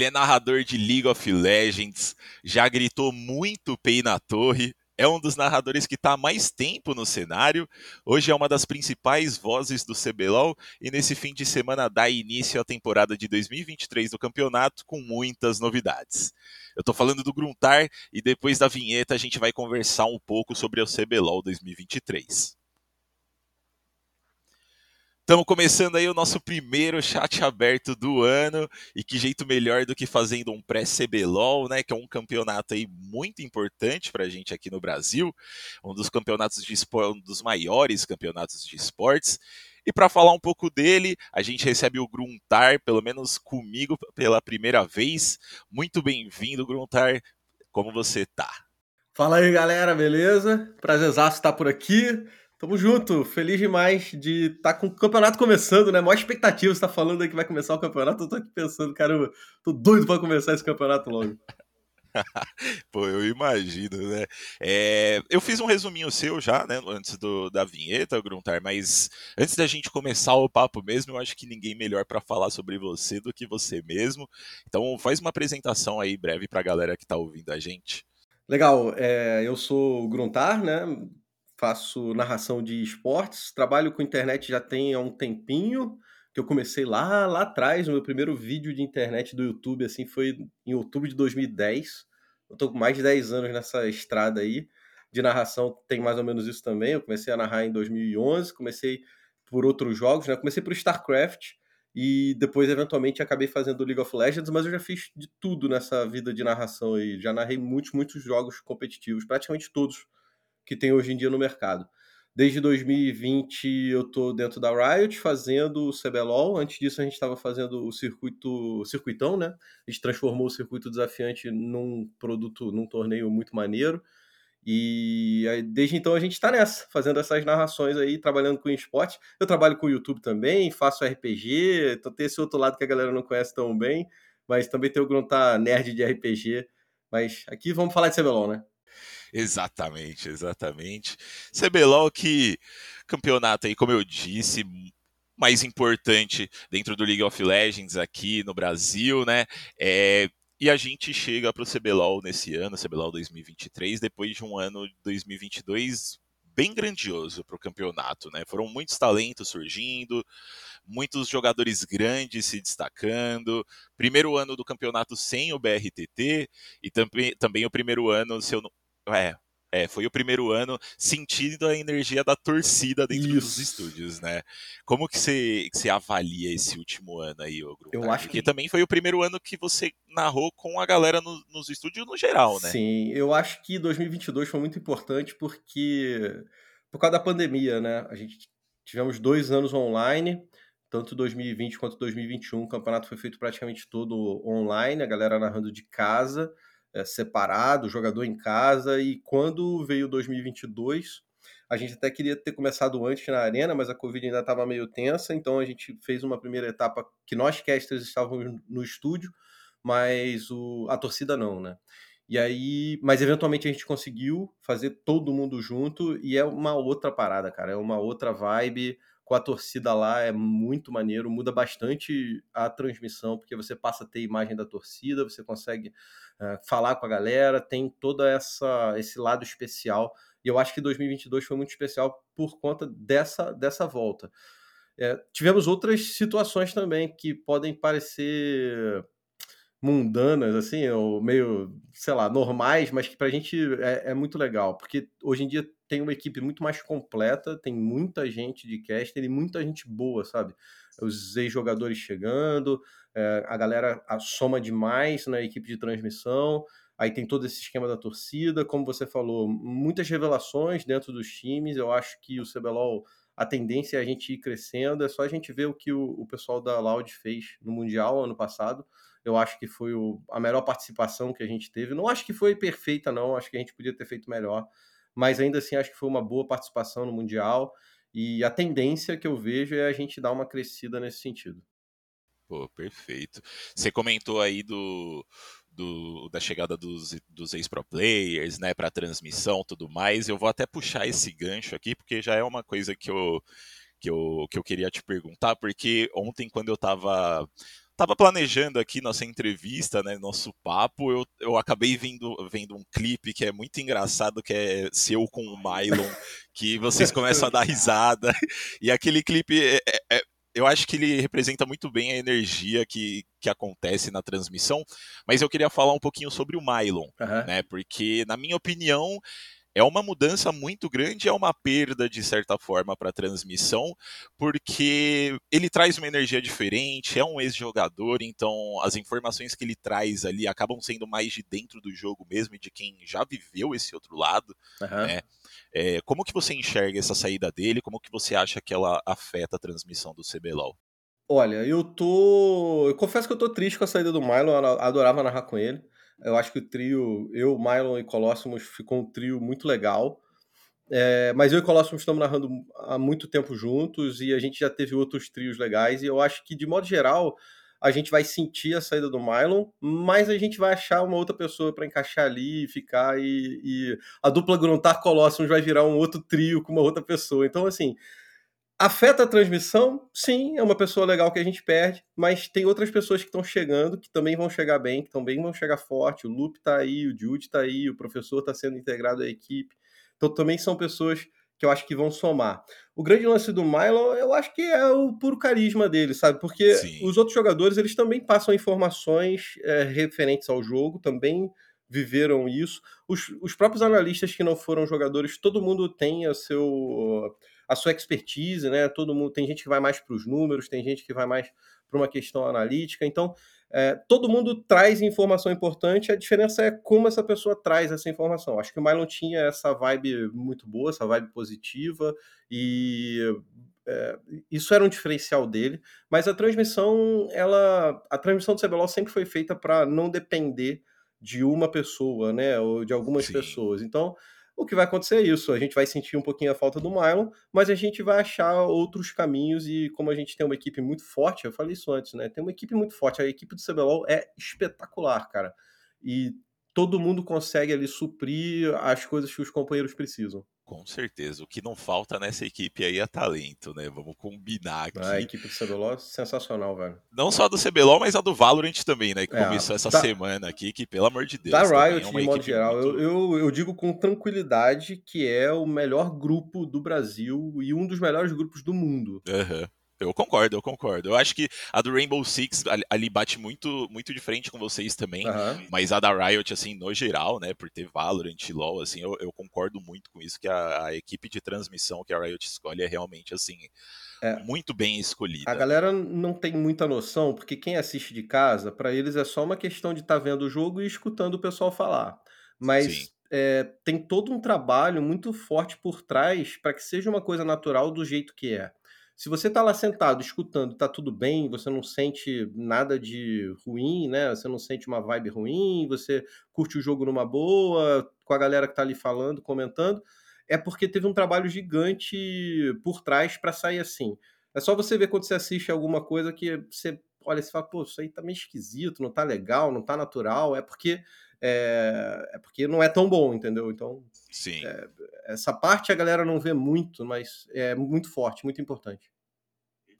Ele é narrador de League of Legends, já gritou muito Pei na torre, é um dos narradores que está há mais tempo no cenário. Hoje é uma das principais vozes do CBLOL e nesse fim de semana dá início à temporada de 2023 do campeonato com muitas novidades. Eu estou falando do Gruntar e depois da vinheta a gente vai conversar um pouco sobre o CBLOL 2023. Estamos começando aí o nosso primeiro chat aberto do ano e que jeito melhor do que fazendo um pré-CBLOL, né, que é um campeonato aí muito importante para a gente aqui no Brasil, um dos campeonatos de um dos maiores campeonatos de esportes. E para falar um pouco dele, a gente recebe o Gruntar, pelo menos comigo pela primeira vez. Muito bem-vindo, Gruntar. Como você tá? Fala aí, galera, beleza? Prazerzaço estar por aqui. Tamo junto, feliz demais de estar tá com o campeonato começando, né? Maior expectativa, você tá falando aí que vai começar o campeonato, eu tô aqui pensando, caramba, tô doido pra começar esse campeonato logo. Pô, eu imagino, né? É, eu fiz um resuminho seu já, né, antes do, da vinheta, Gruntar, mas antes da gente começar o papo mesmo, eu acho que ninguém melhor para falar sobre você do que você mesmo. Então, faz uma apresentação aí breve pra galera que tá ouvindo a gente. Legal, é, eu sou o Gruntar, né? Faço narração de esportes, trabalho com internet já tem há um tempinho, que eu comecei lá, lá atrás, o meu primeiro vídeo de internet do YouTube, assim, foi em outubro de 2010. Eu tô com mais de 10 anos nessa estrada aí, de narração tem mais ou menos isso também, eu comecei a narrar em 2011, comecei por outros jogos, né, comecei por StarCraft, e depois eventualmente acabei fazendo League of Legends, mas eu já fiz de tudo nessa vida de narração aí, já narrei muitos, muitos jogos competitivos, praticamente todos, que tem hoje em dia no mercado. Desde 2020 eu estou dentro da Riot fazendo o CBLOL. Antes disso a gente estava fazendo o circuito, circuitão, né? A gente transformou o circuito desafiante num produto, num torneio muito maneiro. E aí, desde então a gente está nessa, fazendo essas narrações aí, trabalhando com esporte. Eu trabalho com o YouTube também, faço RPG, então tem esse outro lado que a galera não conhece tão bem, mas também tem o Gruntar nerd de RPG. Mas aqui vamos falar de CBLOL, né? Exatamente, exatamente. CBLOL que campeonato aí, como eu disse, mais importante dentro do League of Legends aqui no Brasil, né? É, e a gente chega para o CBLOL nesse ano, CBLOL 2023, depois de um ano de 2022 bem grandioso para o campeonato, né? Foram muitos talentos surgindo, muitos jogadores grandes se destacando. Primeiro ano do campeonato sem o BRTT e também, também o primeiro ano, se eu não, é, é, foi o primeiro ano sentindo a energia da torcida dentro Isso. dos estúdios, né? Como que você, que você avalia esse último ano aí, o grupo? Eu acho Porque que também foi o primeiro ano que você narrou com a galera no, nos estúdios no geral, né? Sim, eu acho que 2022 foi muito importante porque por causa da pandemia, né? A gente tivemos dois anos online, tanto 2020 quanto 2021, o campeonato foi feito praticamente todo online, a galera narrando de casa é, separado, jogador em casa, e quando veio 2022, a gente até queria ter começado antes na arena, mas a Covid ainda estava meio tensa, então a gente fez uma primeira etapa que nós casters estávamos no estúdio, mas o, a torcida não, né? E aí, mas eventualmente a gente conseguiu fazer todo mundo junto e é uma outra parada, cara, é uma outra vibe com a torcida lá é muito maneiro, muda bastante a transmissão, porque você passa a ter imagem da torcida, você consegue uh, falar com a galera, tem toda essa esse lado especial. E eu acho que 2022 foi muito especial por conta dessa, dessa volta. É, tivemos outras situações também que podem parecer mundanas, assim, ou meio, sei lá, normais, mas que pra gente é, é, muito legal, porque hoje em dia tem uma equipe muito mais completa, tem muita gente de caster e muita gente boa, sabe? Os ex-jogadores chegando, é, a galera soma demais na equipe de transmissão, aí tem todo esse esquema da torcida, como você falou, muitas revelações dentro dos times, eu acho que o CBLOL a tendência é a gente ir crescendo, é só a gente ver o que o, o pessoal da Loud fez no Mundial ano passado, eu acho que foi o, a melhor participação que a gente teve. Não acho que foi perfeita, não. Acho que a gente podia ter feito melhor. Mas ainda assim, acho que foi uma boa participação no Mundial. E a tendência que eu vejo é a gente dar uma crescida nesse sentido. Pô, perfeito. Você comentou aí do, do, da chegada dos, dos ex-pro players, né, para transmissão tudo mais. Eu vou até puxar esse gancho aqui, porque já é uma coisa que eu, que eu, que eu queria te perguntar, porque ontem, quando eu estava tava planejando aqui nossa entrevista, né, nosso papo, eu, eu acabei vendo, vendo um clipe que é muito engraçado, que é seu com o Mylon, que vocês começam a dar risada, e aquele clipe é, é, é eu acho que ele representa muito bem a energia que, que acontece na transmissão, mas eu queria falar um pouquinho sobre o Mylon, uhum. né? Porque, na minha opinião, é uma mudança muito grande, é uma perda de certa forma para a transmissão, porque ele traz uma energia diferente, é um ex-jogador, então as informações que ele traz ali acabam sendo mais de dentro do jogo mesmo e de quem já viveu esse outro lado, uhum. né? É, como que você enxerga essa saída dele? Como que você acha que ela afeta a transmissão do CBLOL? Olha, eu tô. Eu confesso que eu tô triste com a saída do Milo, eu adorava narrar com ele. Eu acho que o trio, eu, Mylon e Colossus, ficou um trio muito legal. É, mas eu e Colossus estamos narrando há muito tempo juntos e a gente já teve outros trios legais. E eu acho que, de modo geral, a gente vai sentir a saída do Mylon, mas a gente vai achar uma outra pessoa para encaixar ali e ficar. E, e a dupla Gruntar Colossus vai virar um outro trio com uma outra pessoa. Então, assim, Afeta a transmissão? Sim, é uma pessoa legal que a gente perde, mas tem outras pessoas que estão chegando, que também vão chegar bem, que também vão chegar forte. O Lupe está aí, o Jude está aí, o professor está sendo integrado à equipe. Então também são pessoas que eu acho que vão somar. O grande lance do Milo, eu acho que é o puro carisma dele, sabe? Porque Sim. os outros jogadores, eles também passam informações é, referentes ao jogo, também viveram isso. Os, os próprios analistas que não foram jogadores, todo mundo tem a seu a sua expertise, né? Todo mundo tem gente que vai mais para os números, tem gente que vai mais para uma questão analítica. Então, é, todo mundo traz informação importante. A diferença é como essa pessoa traz essa informação. Acho que o Mylon tinha essa vibe muito boa, essa vibe positiva e é, isso era um diferencial dele. Mas a transmissão, ela, a transmissão do CBLOL sempre foi feita para não depender de uma pessoa, né? Ou de algumas Sim. pessoas. Então o que vai acontecer é isso, a gente vai sentir um pouquinho a falta do Mylon, mas a gente vai achar outros caminhos e como a gente tem uma equipe muito forte, eu falei isso antes, né? Tem uma equipe muito forte, a equipe do CBLOL é espetacular, cara. E todo mundo consegue ali suprir as coisas que os companheiros precisam. Com certeza. O que não falta nessa equipe aí é talento, né? Vamos combinar aqui. A equipe do CBLOL é sensacional, velho. Não só do CBLOL, mas a do Valorant também, né? Que é, começou essa da, semana aqui, que pelo amor de Deus. Da é Riot, é de modo geral, muito... eu, eu, eu, digo com tranquilidade que é o melhor grupo do Brasil e um dos melhores grupos do mundo. Uhum. Eu concordo, eu concordo. Eu acho que a do Rainbow Six ali bate muito, muito de frente com vocês também, uhum. mas a da Riot, assim, no geral, né, por ter Valorant e LoL, assim, eu, eu concordo muito com isso, que a, a, equipe de transmissão que a Riot escolhe é realmente, assim, é. muito bem escolhida. A galera não tem muita noção, porque quem assiste de casa, para eles é só uma questão de estar tá vendo o jogo e escutando o pessoal falar. Mas é, tem todo um trabalho muito forte por trás para que seja uma coisa natural do jeito que é. Se você está lá sentado, escutando, está tudo bem, você não sente nada de ruim, né? Você não sente uma vibe ruim, você curte o jogo numa boa, com a galera que está ali falando, comentando, é porque teve um trabalho gigante por trás para sair assim. É só você ver quando você assiste alguma coisa que você olha e fala, pô, isso aí tá meio esquisito, não tá legal, não tá natural, é porque é, é porque não é tão bom, entendeu? Então, Sim. É, essa parte a galera não vê muito, mas é muito forte, muito importante.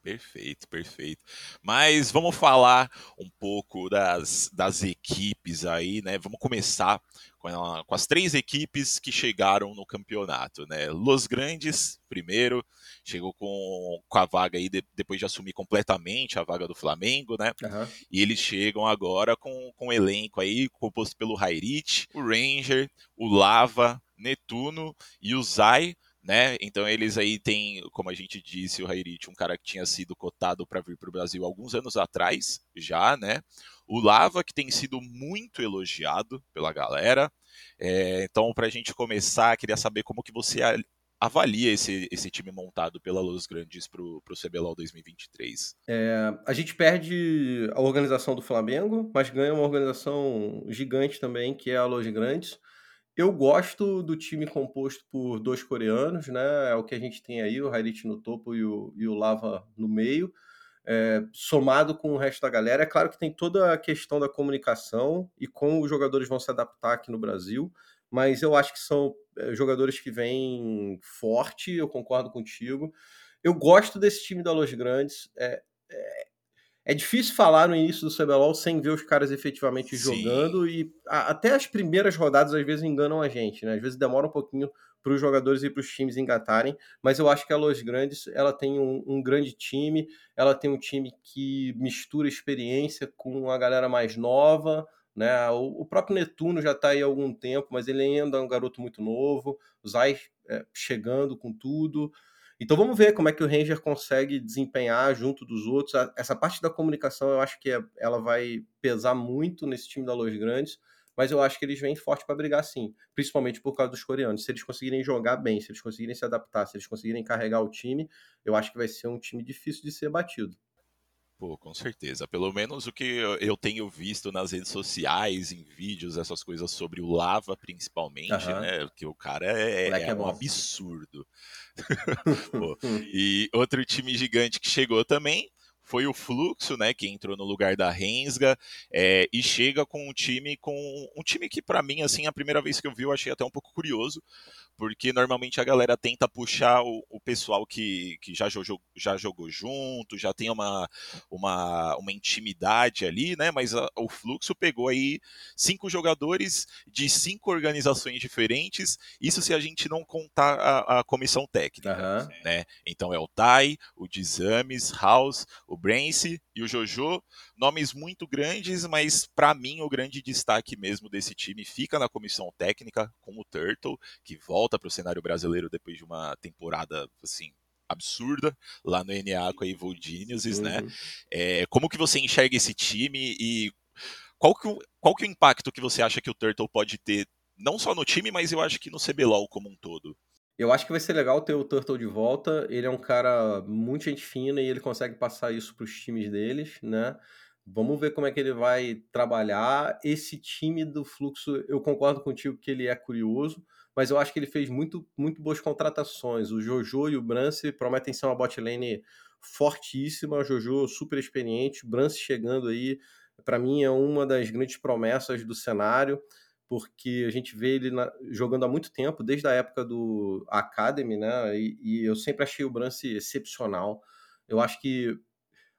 Perfeito, perfeito. Mas vamos falar um pouco das, das equipes aí, né? Vamos começar com, a, com as três equipes que chegaram no campeonato, né? Los Grandes, primeiro, chegou com, com a vaga aí de, depois de assumir completamente a vaga do Flamengo, né? Uhum. E eles chegam agora com, com um elenco aí composto pelo Rairit, o Ranger, o Lava, Netuno e o Zai né? Então eles aí têm, como a gente disse, o Rairit, um cara que tinha sido cotado para vir para o Brasil alguns anos atrás, já, né? O Lava, que tem sido muito elogiado pela galera. É, então, para a gente começar, queria saber como que você avalia esse, esse time montado pela Los Grandes para o CBLOL 2023? É, a gente perde a organização do Flamengo, mas ganha uma organização gigante também, que é a Los Grandes. Eu gosto do time composto por dois coreanos, né? É o que a gente tem aí, o Hairit no topo e o, e o Lava no meio. É, somado com o resto da galera. É claro que tem toda a questão da comunicação e como os jogadores vão se adaptar aqui no Brasil, mas eu acho que são é, jogadores que vêm forte, eu concordo contigo. Eu gosto desse time da Los Grandes. É, é, é difícil falar no início do CBLOL sem ver os caras efetivamente Sim. jogando e a, até as primeiras rodadas às vezes enganam a gente, né? Às vezes demora um pouquinho para os jogadores e para os times engatarem, mas eu acho que a Los Grandes ela tem um, um, grande time, ela tem um time que mistura experiência com a galera mais nova, né? O, o próprio Netuno já está aí há algum tempo, mas ele ainda é um garoto muito novo, o Zay é, chegando com tudo. Então vamos ver como é que o Ranger consegue desempenhar junto dos outros. Essa parte da comunicação eu acho que é, ela vai pesar muito nesse time da Los Grandes, mas eu acho que eles vêm forte para brigar sim, principalmente por causa dos coreanos. Se eles conseguirem jogar bem, se eles conseguirem se adaptar, se eles conseguirem carregar o time, eu acho que vai ser um time difícil de ser batido. Pô, com certeza. Pelo menos o que eu tenho visto nas redes sociais, em vídeos, essas coisas sobre o Lava, principalmente, uhum. né? Que o cara é, é, é um absurdo. Pô, e outro time gigante que chegou também foi o Fluxo, né, que entrou no lugar da Rensga, é, e chega com um time com um time que para mim assim a primeira vez que eu vi eu achei até um pouco curioso, porque normalmente a galera tenta puxar o, o pessoal que, que já, jogou, já jogou junto, já tem uma, uma, uma intimidade ali, né? Mas a, o Fluxo pegou aí cinco jogadores de cinco organizações diferentes, isso se a gente não contar a, a comissão técnica, uhum. né? Então é o Tai, o Dizames, House, o Brance e o Jojo, nomes muito grandes, mas para mim o grande destaque mesmo desse time fica na comissão técnica com o Turtle, que volta para o cenário brasileiro depois de uma temporada assim absurda lá no NA com a Evil Geniuses, né? uhum. né? É, como que você enxerga esse time e qual que, qual que é o impacto que você acha que o Turtle pode ter, não só no time, mas eu acho que no CBLOL como um todo? Eu acho que vai ser legal ter o Turtle de volta. Ele é um cara muito gente fina e ele consegue passar isso para os times deles, né? Vamos ver como é que ele vai trabalhar. Esse time do Fluxo, eu concordo contigo que ele é curioso, mas eu acho que ele fez muito, muito boas contratações. O Jojo e o Brance prometem ser uma bot lane fortíssima. O Jojo super experiente, Brance chegando aí, para mim é uma das grandes promessas do cenário porque a gente vê ele na, jogando há muito tempo, desde a época do Academy, né? E, e, eu sempre achei o Brance excepcional. Eu acho que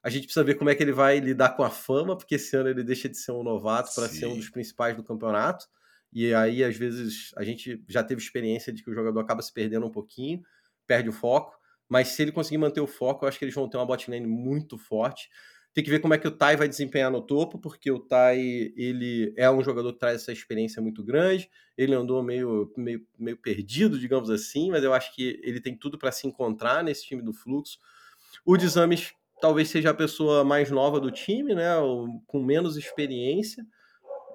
a gente precisa ver como é que ele vai lidar com a fama, porque esse ano ele deixa de ser um novato para ser um dos principais do campeonato. E aí, às vezes, a gente já teve experiência de que o jogador acaba se perdendo um pouquinho, perde o foco. Mas se ele conseguir manter o foco, eu acho que eles vão ter uma bot lane muito forte. Tem que ver como é que o Tai vai desempenhar no topo, porque o Tai ele é um jogador que traz essa experiência muito grande. Ele andou meio, meio, meio perdido, digamos assim, mas eu acho que ele tem tudo para se encontrar nesse time do fluxo. O Desames talvez seja a pessoa mais nova do time, né? Com menos experiência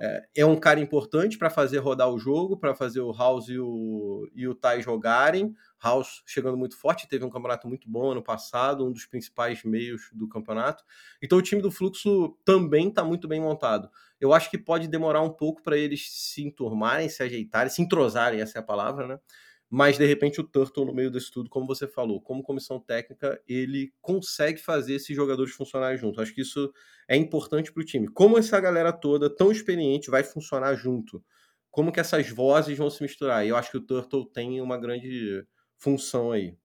é, é um cara importante para fazer rodar o jogo, para fazer o House e o, e o Tai jogarem. House chegando muito forte, teve um campeonato muito bom ano passado, um dos principais meios do campeonato. Então o time do Fluxo também está muito bem montado. Eu acho que pode demorar um pouco para eles se enturmarem, se ajeitarem, se entrosarem, essa é a palavra, né? Mas de repente o Turtle no meio disso tudo, como você falou, como comissão técnica, ele consegue fazer esses jogadores funcionarem junto. Acho que isso é importante para o time. Como essa galera toda, tão experiente, vai funcionar junto? Como que essas vozes vão se misturar? E eu acho que o Turtle tem uma grande função aí.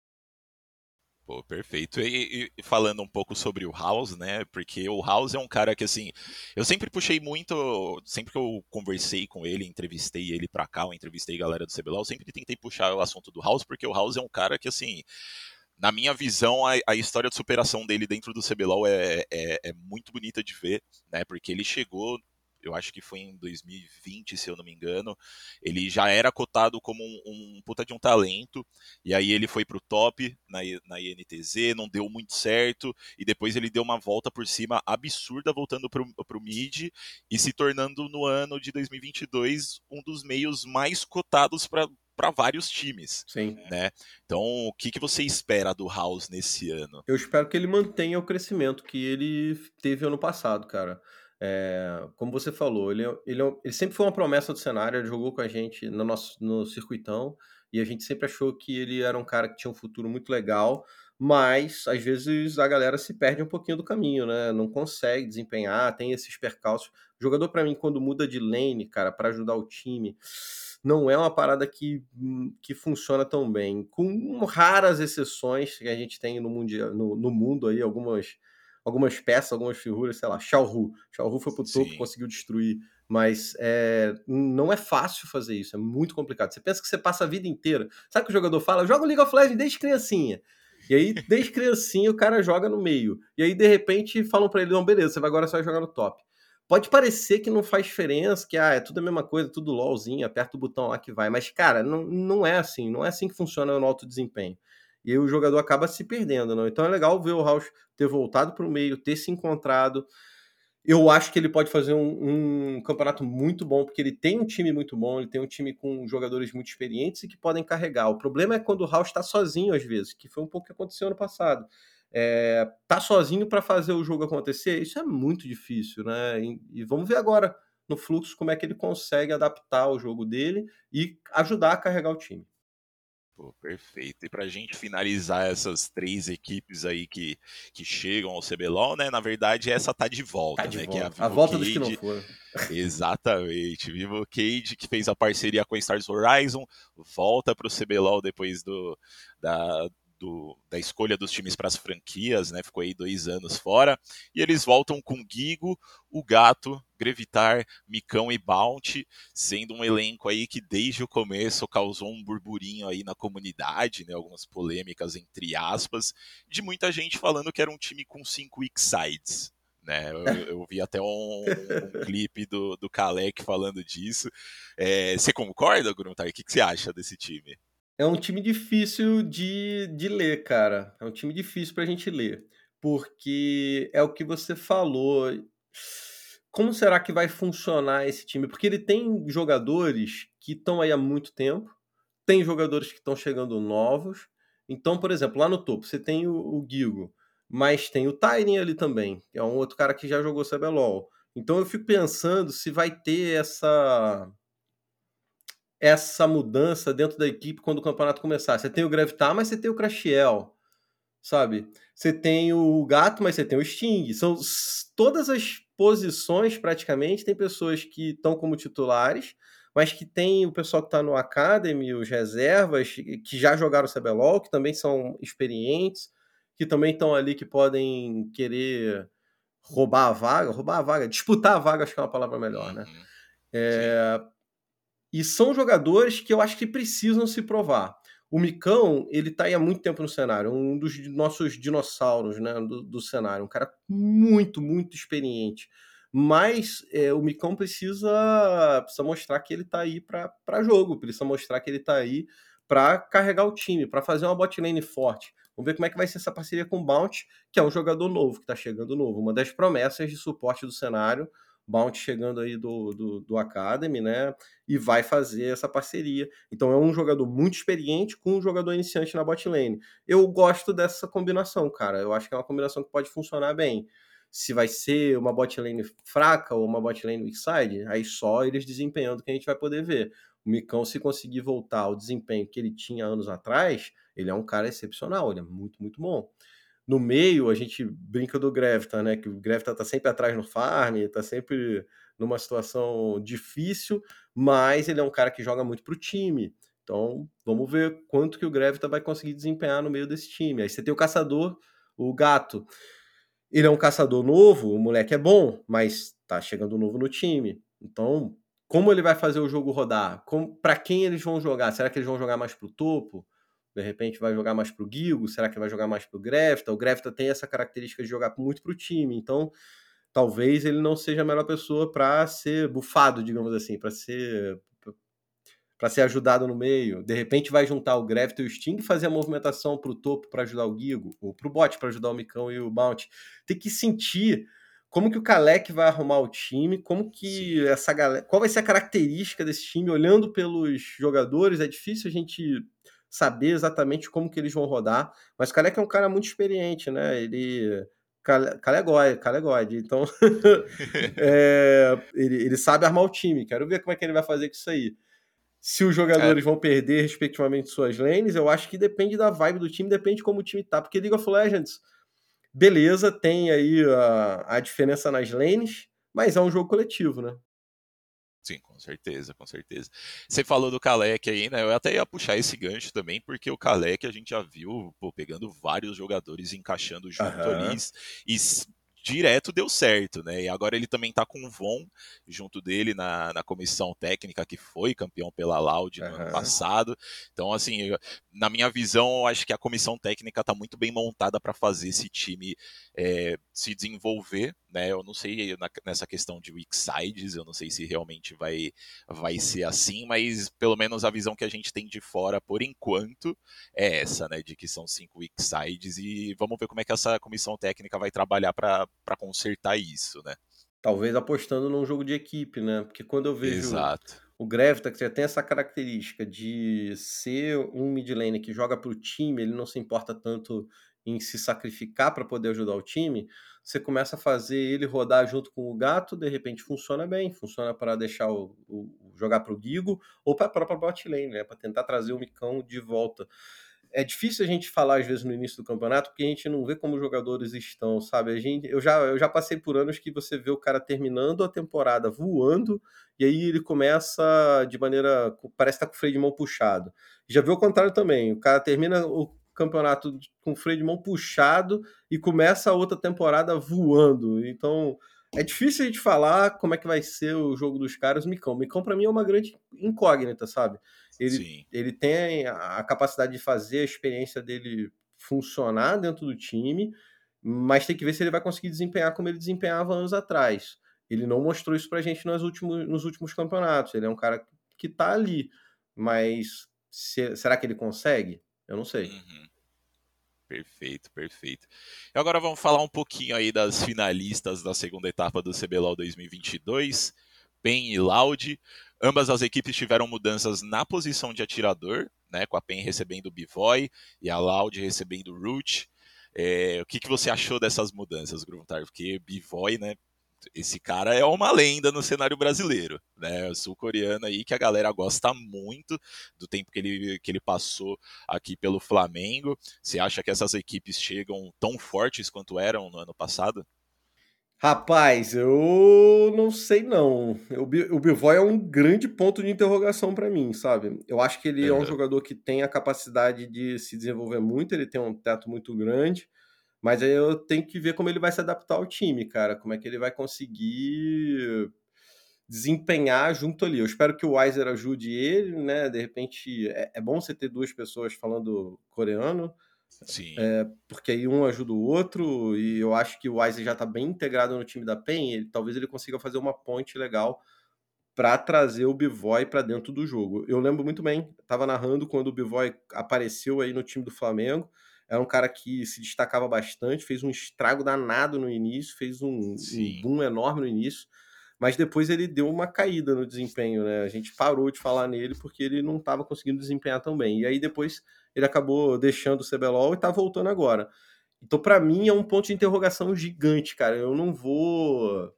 Pô, perfeito. E, e, falando um pouco sobre o House, né? Porque o House é um cara que, assim, eu sempre puxei muito, sempre que eu conversei com ele, entrevistei ele pra cá, eu entrevistei galera do CBLOL, eu sempre tentei puxar o assunto do House, porque o House é um cara que, assim, na minha visão, a, a história de superação dele dentro do CBLOL é, é, é muito bonita de ver, né? Porque ele chegou eu acho que foi em 2020, se eu não me engano, ele já era cotado como um, um puta de um talento, e aí ele foi pro top na, na INTZ, não deu muito certo, e depois ele deu uma volta por cima absurda, voltando pro, pro mid, e se tornando no ano de 2022 um dos meios mais cotados para para vários times. Sim. Né? Então, o que, que você espera do House nesse ano? Eu espero que ele mantenha o crescimento que ele teve ano passado, cara. É, como você falou, ele, é, ele, é, ele, sempre foi uma promessa do cenário, ele jogou com a gente no nosso no circuitão e a gente sempre achou que ele era um cara que tinha um futuro muito legal, mas às vezes a galera se perde um pouquinho do caminho, né? Não consegue desempenhar, tem esses percalços. O jogador, para mim, quando muda de lane, cara, para ajudar o time, não é uma parada que, que funciona tão bem. Com raras exceções que a gente tem no, mundial, no, no mundo aí, algumas algumas peças, algumas figuras, sei lá, Xiaohu. Xiaohu foi pro topo, conseguiu destruir. Mas é, não é fácil fazer isso, é muito complicado. Você pensa que você passa a vida inteira. Sabe o que o jogador fala? Eu jogo League of Legends desde criancinha. E aí, desde criancinha, o cara joga no meio. E aí, de repente, falam para ele: não, beleza, você vai agora você vai jogar no top. Pode parecer que não faz diferença, que ah, é tudo a mesma coisa, tudo LOLzinho, aperta o botão lá que vai. Mas, cara, não, não é assim, não é assim que funciona no alto desempenho. E aí o jogador acaba se perdendo, não? Então é legal ver o Rausch ter voltado para o meio, ter se encontrado. Eu acho que ele pode fazer um, um, campeonato muito bom, porque ele tem um time muito bom, ele tem um time com jogadores muito experientes e que podem carregar. O problema é quando o Rausch está sozinho, às vezes, que foi um pouco o que aconteceu no passado é, tá sozinho para fazer o jogo acontecer, isso é muito difícil, né? E, e, vamos ver agora no fluxo como é que ele consegue adaptar o jogo dele e ajudar a carregar o time. Pô, perfeito. E para a gente finalizar essas três equipes aí que, que chegam ao CBLOL, né? Na verdade, essa tá de volta, tá de né? Volta. Que é a, a volta Cade. não foram. Exatamente. Vivo Cade, que fez a parceria com a Stars Horizon, volta para o CBLOL depois do, da, do, da escolha dos times para as franquias, né? Ficou aí dois anos fora. E eles voltam com Gigo, o Gato, Grevitar, Micão e Bounty, sendo um elenco aí que desde o começo causou um burburinho aí na comunidade, né? Algumas polêmicas entre aspas, de muita gente falando que era um time com cinco weak sides. Né, eu, eu, vi até um, um clipe do, do Kalec falando disso. É, você concorda, Gruntar? O que, que você acha desse time? é um time difícil de, de ler, cara. É um time difícil pra gente ler. Porque é o que você falou. Como será que vai funcionar esse time? Porque ele tem jogadores que estão aí há muito tempo, tem jogadores que estão chegando novos. Então, por exemplo, lá no topo você tem o, o Gigo, mas tem o Tiny ali também, que é um outro cara que já jogou CBLOL. Então eu fico pensando se vai ter essa essa mudança dentro da equipe quando o campeonato começar. Você tem o Gravitar, mas você tem o Crashiel, sabe? Você tem o Gato, mas você tem o Sting. São todas as posições, praticamente, tem pessoas que estão como titulares, mas que tem o pessoal que está no Academy, os reservas, que já jogaram o CBLOL, que também são experientes, que também estão ali que podem querer roubar a vaga, roubar a vaga, disputar a vaga, acho que é uma palavra melhor, né? Uhum. É, e são jogadores que eu acho que precisam se provar. O Micão, ele tá aí há muito tempo no cenário, um dos nossos dinossauros né, do, do cenário, um cara muito, muito experiente. Mas é, o Micão precisa, precisa mostrar que ele tá aí para jogo, precisa mostrar que ele tá aí para carregar o time, para fazer uma bot lane forte. Vamos ver como é que vai ser essa parceria com o Bounty, que é um jogador novo, que está chegando novo, uma das promessas de suporte do cenário Bounty chegando aí do, do, do, Academy, né? E vai fazer essa parceria. Então é um jogador muito experiente com um jogador iniciante na bot lane. Eu gosto dessa combinação, cara. Eu acho que é uma combinação que pode funcionar bem. Se vai ser uma bot lane fraca ou uma bot lane weak side, aí só eles desempenhando que a gente vai poder ver. O Micão, se conseguir voltar ao desempenho que ele tinha anos atrás, ele é um cara excepcional, ele é muito, muito bom no meio a gente brinca do Grevita, né? Que o Grevita tá sempre atrás no farm, tá sempre numa situação difícil, mas ele é um cara que joga muito pro time. Então, vamos ver quanto que o Grevita vai conseguir desempenhar no meio desse time. Aí você tem o caçador, o gato. Ele é um caçador novo, o moleque é bom, mas tá chegando novo no time. Então, como ele vai fazer o jogo rodar? Para quem eles vão jogar? Será que eles vão jogar mais pro topo? De repente vai jogar mais para o Guigo, será que vai jogar mais para o Grefta? O Grefta tem essa característica de jogar muito para o time, então talvez ele não seja a melhor pessoa para ser bufado, digamos assim, para ser para ser ajudado no meio. De repente vai juntar o Grefta e o Sting e fazer a movimentação para o topo para ajudar o Guigo, ou para o bot para ajudar o Micão e o Bounty. Tem que sentir como que o Kalec vai arrumar o time, como que Sim. essa galera, qual vai ser a característica desse time, olhando pelos jogadores, é difícil a gente saber exatamente como que eles vão rodar. Mas Kalec é um cara muito experiente, né? Ele. Calegóide, Calegóide. Então, é, ele, ele sabe armar o time. Quero ver como é que ele vai fazer com isso aí. Se os jogadores é. vão perder, respectivamente, suas lanes, eu acho que depende da vibe do time, depende de como o time tá. Porque League of Legends, beleza, tem aí a, a diferença nas lanes, mas é um jogo coletivo, né? Sim, com certeza, com certeza. Você falou do Kalec aí, né? Eu até ia puxar esse gancho também, porque o Kalec a gente já viu pô, pegando vários jogadores encaixando junto uhum. ali e direto deu certo, né? E agora ele também tá com o Von junto dele na, na comissão técnica, que foi campeão pela Loud no uhum. ano passado. Então, assim, eu, na minha visão, eu acho que a comissão técnica tá muito bem montada para fazer esse time é, se desenvolver, né? Eu não sei na, nessa questão de weak sides, eu não sei se realmente vai, vai ser assim, mas pelo menos a visão que a gente tem de fora por enquanto é essa, né? De que são cinco weak sides e vamos ver como é que essa comissão técnica vai trabalhar para consertar isso, né? Talvez apostando num jogo de equipe, né? Porque quando eu vejo Exato. o Grevita, que já tem essa característica de ser um mid lane que joga para o time, ele não se importa tanto em se sacrificar para poder ajudar o time, você começa a fazer ele rodar junto com o gato, de repente funciona bem, funciona para deixar o, o jogar para o Gigo ou para a própria bot lane, né? Para tentar trazer o Micão de volta é difícil a gente falar às vezes no início do campeonato porque a gente não vê como os jogadores estão, sabe? A gente, eu já eu já passei por anos que você vê o cara terminando a temporada voando e aí ele começa de maneira parece estar tá com o freio de mão puxado. Já viu o contrário também, o cara termina o campeonato com o freio de mão puxado e começa a outra temporada voando. Então, é difícil a gente falar como é que vai ser o jogo dos caras. O Micão, o Micão para mim é uma grande incógnita, sabe? Ele, ele tem a capacidade de fazer a experiência dele funcionar dentro do time, mas tem que ver se ele vai conseguir desempenhar como ele desempenhava anos atrás. Ele não mostrou isso pra gente nos últimos, nos últimos campeonatos. Ele é um cara que tá ali, mas se, será que ele consegue? Eu não sei. Uhum. Perfeito, perfeito. E agora vamos falar um pouquinho aí das finalistas da segunda etapa do CBLOL 2022, PEN e Loud. Ambas as equipes tiveram mudanças na posição de atirador, né, com a PEN recebendo o Bivoy e a Loud recebendo o Root. É, o que, que você achou dessas mudanças, Gruntar? Porque Bivoy, né, esse cara é uma lenda no cenário brasileiro, né? Sul-coreano aí que a galera gosta muito do tempo que ele, que ele passou aqui pelo Flamengo. Você acha que essas equipes chegam tão fortes quanto eram no ano passado? Rapaz, eu não sei não. O Bivoy é um grande ponto de interrogação para mim, sabe? Eu acho que ele é um jogador que tem a capacidade de se desenvolver muito, ele tem um teto muito grande. Mas aí eu tenho que ver como ele vai se adaptar ao time, cara. Como é que ele vai conseguir desempenhar junto ali. Eu espero que o Weiser ajude ele, né? De repente, é, é bom você ter duas pessoas falando coreano. Sim. É, porque aí um ajuda o outro, e eu acho que o Weiser já está bem integrado no time da PEN, ele, talvez ele consiga fazer uma ponte legal para trazer o Bivoy para dentro do jogo. Eu lembro muito bem, estava narrando quando o Bivoy apareceu aí no time do Flamengo, era um cara que se destacava bastante, fez um estrago danado no início, fez um, um boom enorme no início, mas depois ele deu uma caída no desempenho, né? A gente parou de falar nele porque ele não estava conseguindo desempenhar tão bem. E aí depois ele acabou deixando o CBLOL e está voltando agora. Então, para mim, é um ponto de interrogação gigante, cara. Eu não vou.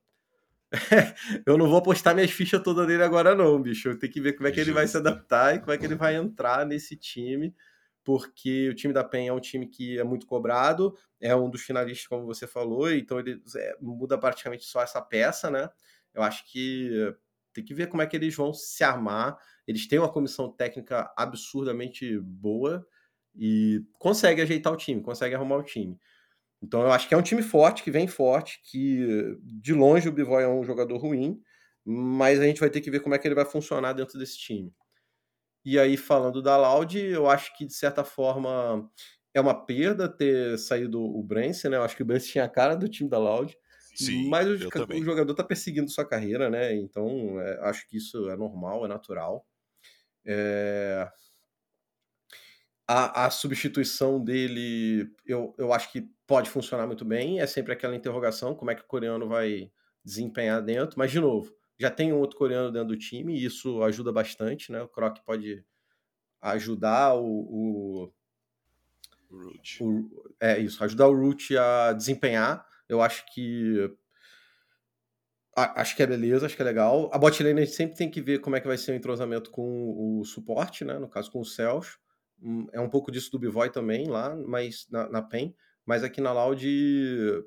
eu não vou apostar minhas fichas todas nele agora, não, bicho. Eu tenho que ver como é que ele vai se adaptar e como é que ele vai entrar nesse time porque o time da PEN é um time que é muito cobrado, é um dos finalistas, como você falou, então ele é, muda praticamente só essa peça, né? Eu acho que tem que ver como é que eles vão se armar. Eles têm uma comissão técnica absurdamente boa e consegue ajeitar o time, consegue arrumar o time. Então eu acho que é um time forte, que vem forte, que de longe o Bivoy é um jogador ruim, mas a gente vai ter que ver como é que ele vai funcionar dentro desse time. E aí, falando da Loud, eu acho que, de certa forma, é uma perda ter saído o Brance, né? Eu acho que o Brance tinha a cara do time da Loud. Sim, mas o, o jogador está perseguindo sua carreira, né? Então, é, acho que isso é normal, é natural. É... A, a, substituição dele, eu, eu acho que pode funcionar muito bem. É sempre aquela interrogação: como é que o coreano vai desempenhar dentro. Mas, de novo, já tem um outro coreano dentro do time e isso ajuda bastante, né? O Croc pode ajudar o, o, o, é isso, ajudar o Root a desempenhar. Eu acho que acho que é beleza, acho que é legal. A bot lane a gente sempre tem que ver como é que vai ser o entrosamento com o suporte, né? No caso com o Celso. Hum, é um pouco disso do Bivoy também lá, mas na, na PEN. Mas aqui na Loud eu,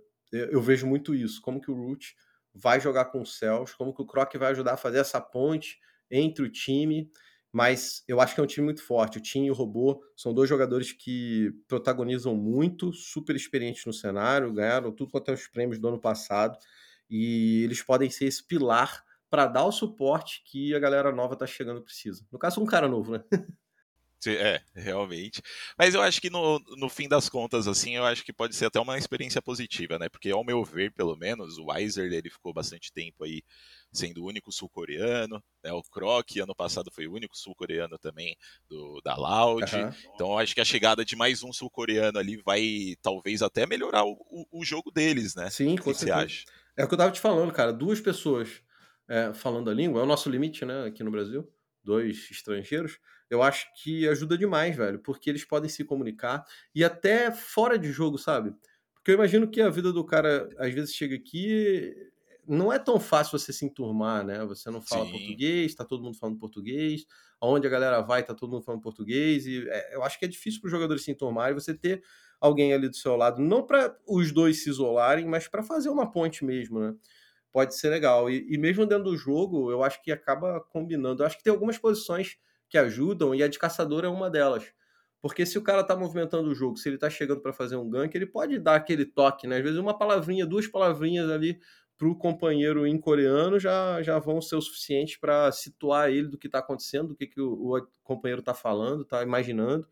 eu vejo muito isso. Como que o Root vai jogar com o Cells, como que o Croc vai ajudar a fazer essa ponte entre o time. Mas eu acho que é um time muito forte. O Tim e o Robô são dois jogadores que protagonizam muito, super experientes no cenário, ganharam tudo quanto é os prêmios do ano passado. E eles podem ser esse pilar para dar o suporte que a galera nova tá chegando precisa. No caso, um cara novo, né? É, realmente. Mas eu acho que no, no fim das contas, assim, eu acho que pode ser até uma experiência positiva, né? Porque ao meu ver, pelo menos, o Weiser ele ficou bastante tempo aí sendo o único sul-coreano, né? O Kroc ano passado foi o único sul-coreano também do da Loud. Uhum. Então eu acho que a chegada de mais um sul-coreano ali vai talvez até melhorar o, o, o jogo deles, né? Sim, com o que você acha? É o que eu tava te falando, cara. Duas pessoas é, falando a língua, é o nosso limite, né, aqui no Brasil, dois estrangeiros, eu acho que ajuda demais, velho, porque eles podem se comunicar e até fora de jogo, sabe? Porque eu imagino que a vida do cara, às vezes, chega aqui, não é tão fácil você se enturmar, né? Você não fala Sim. português, tá todo mundo falando português, aonde a galera vai, tá todo mundo falando português, e é, eu acho que é difícil para os jogadores se enturmarem, você ter alguém ali do seu lado, não para os dois se isolarem, mas para fazer uma ponte mesmo, né? pode ser legal. E, e, mesmo dentro do jogo, eu acho que acaba combinando. Eu acho que tem algumas posições que ajudam e a de caçador é uma delas. Porque se o cara tá movimentando o jogo, se ele tá chegando para fazer um gank, ele pode dar aquele toque, né? Às vezes uma palavrinha, duas palavrinhas ali pro companheiro em coreano já, já vão ser o suficiente para situar ele do que tá acontecendo, do que, que o, o companheiro tá falando, tá imaginando.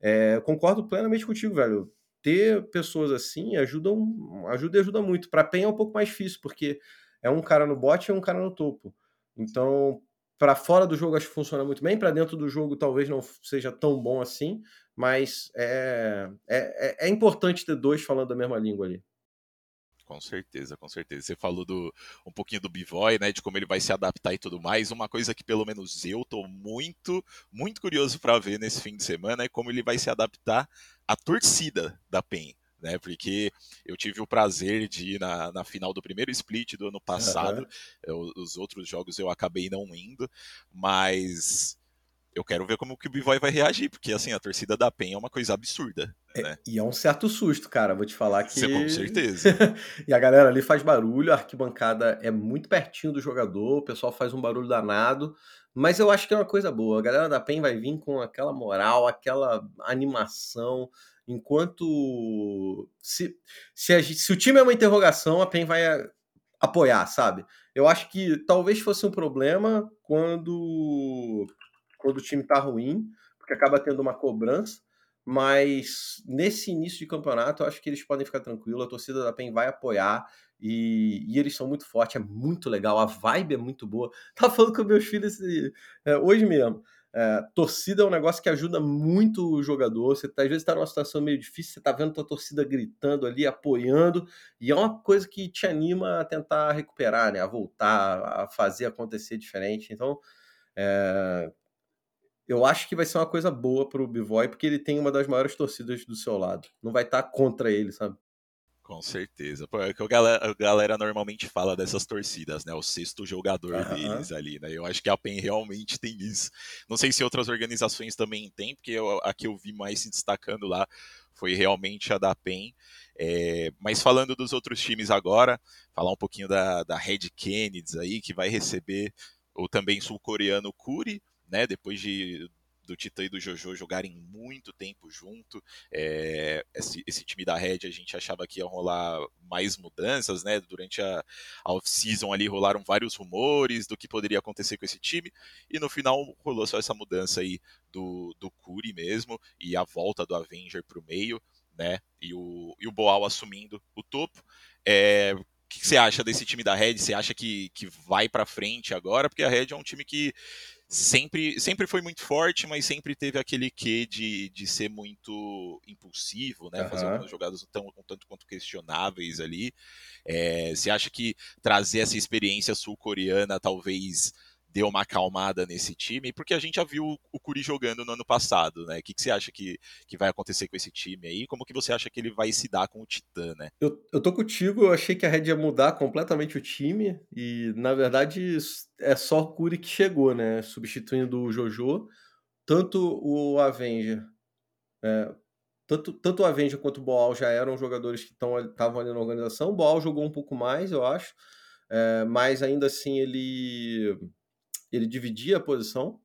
É, concordo plenamente contigo, velho ter pessoas assim ajudam, ajuda e ajuda muito. Para PEN é um pouco mais difícil, porque é um cara no bot e um cara no topo. Então, para fora do jogo acho que funciona muito bem, para dentro do jogo talvez não seja tão bom assim, mas é, é, é, é importante ter dois falando a mesma língua ali. Com certeza, com certeza. Você falou do, um pouquinho do Bivoy, né, de como ele vai se adaptar e tudo mais. Uma coisa que pelo menos eu tô muito, muito curioso para ver nesse fim de semana é como ele vai se adaptar à torcida da PEN. Né, porque eu tive o prazer de ir na, na final do primeiro split do ano passado. Uhum. Eu, os outros jogos eu acabei não indo, mas eu quero ver como que o Bivoy vai reagir, porque assim, a torcida da PEN é uma coisa absurda. É, né? e é um certo susto, cara, vou te falar que. Você, com certeza. e a galera ali faz barulho, a arquibancada é muito pertinho do jogador, o pessoal faz um barulho danado. Mas eu acho que é uma coisa boa. A galera da PEN vai vir com aquela moral, aquela animação. Enquanto. Se, se, gente, se o time é uma interrogação, a PEN vai apoiar, sabe? Eu acho que talvez fosse um problema quando quando o time está ruim, porque acaba tendo uma cobrança. Mas nesse início de campeonato, eu acho que eles podem ficar tranquilos. A torcida da PEN vai apoiar e, e, eles são muito fortes, é muito legal. A vibe é muito boa. Tava falando com meus filhos é, hoje mesmo. É, torcida é um negócio que ajuda muito o jogador. Você tá, às vezes está numa situação meio difícil, você tá vendo tua torcida gritando ali, apoiando, e é uma coisa que te anima a tentar recuperar, né? A voltar, a fazer acontecer diferente. Então, é, eu acho que vai ser uma coisa boa pro Bivoy, porque ele tem uma das maiores torcidas do seu lado. Não vai estar tá contra ele, sabe? Com certeza. Pô, é que a galera, a galera, normalmente fala dessas torcidas, né? O sexto jogador uhum. deles ali, né? Eu acho que a PEN realmente tem isso. Não sei se outras organizações também têm, porque eu, a que eu vi mais se destacando lá foi realmente a da PEN. É, mas falando dos outros times agora, falar um pouquinho da, da Red Kennedy aí, que vai receber o também sul-coreano Kuri, né? Depois de do Titã e do Jojo jogarem muito tempo junto. É, esse, esse, time da Red a gente achava que ia rolar mais mudanças, né? Durante a, a off-season ali rolaram vários rumores do que poderia acontecer com esse time, e no final rolou só essa mudança aí do, do Curi mesmo, e a volta do Avenger para o meio, né? E o, e o Boal assumindo o topo. É, o que você acha desse time da Red? Você acha que, que vai para frente agora? Porque a Red é um time que sempre, sempre foi muito forte, mas sempre teve aquele quê de, de ser muito impulsivo, né? Uhum. Fazer algumas jogadas tão, um tanto quanto questionáveis ali. É, você acha que trazer essa experiência sul-coreana talvez deu uma acalmada nesse time, porque a gente já viu o Curi jogando no ano passado, né? O que, que você acha que, que vai acontecer com esse time aí? Como que você acha que ele vai se dar com o Titã, né? Eu, eu tô contigo, eu achei que a Red ia mudar completamente o time, e na verdade é só o Curi que chegou, né? Substituindo o Jojo. Tanto o Avenger. É, tanto, tanto o Avenger quanto o Boal já eram jogadores que estavam ali na organização. O Boal jogou um pouco mais, eu acho. é, mas ainda assim ele, ele dividia a posição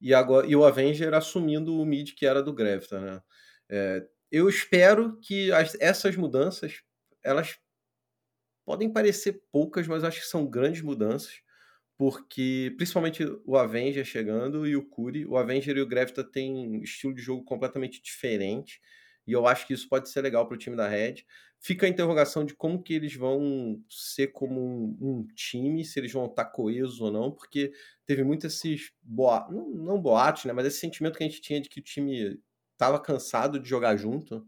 e, agora, e o Avenger assumindo o mid que era do Grevita, né? É, eu espero que as, essas mudanças, elas podem parecer poucas, mas acho que são grandes mudanças, porque principalmente o Avenger chegando e o Curi, o Avenger e o Grevita têm estilo de jogo completamente diferente, e eu acho que isso pode ser legal para o time da Red. Fica a interrogação de como que eles vão ser como um, um time, se eles vão estar coesos ou não, porque teve muito esses boatos, não, não boatos, né, mas esse sentimento que a gente tinha de que o time estava cansado de jogar junto,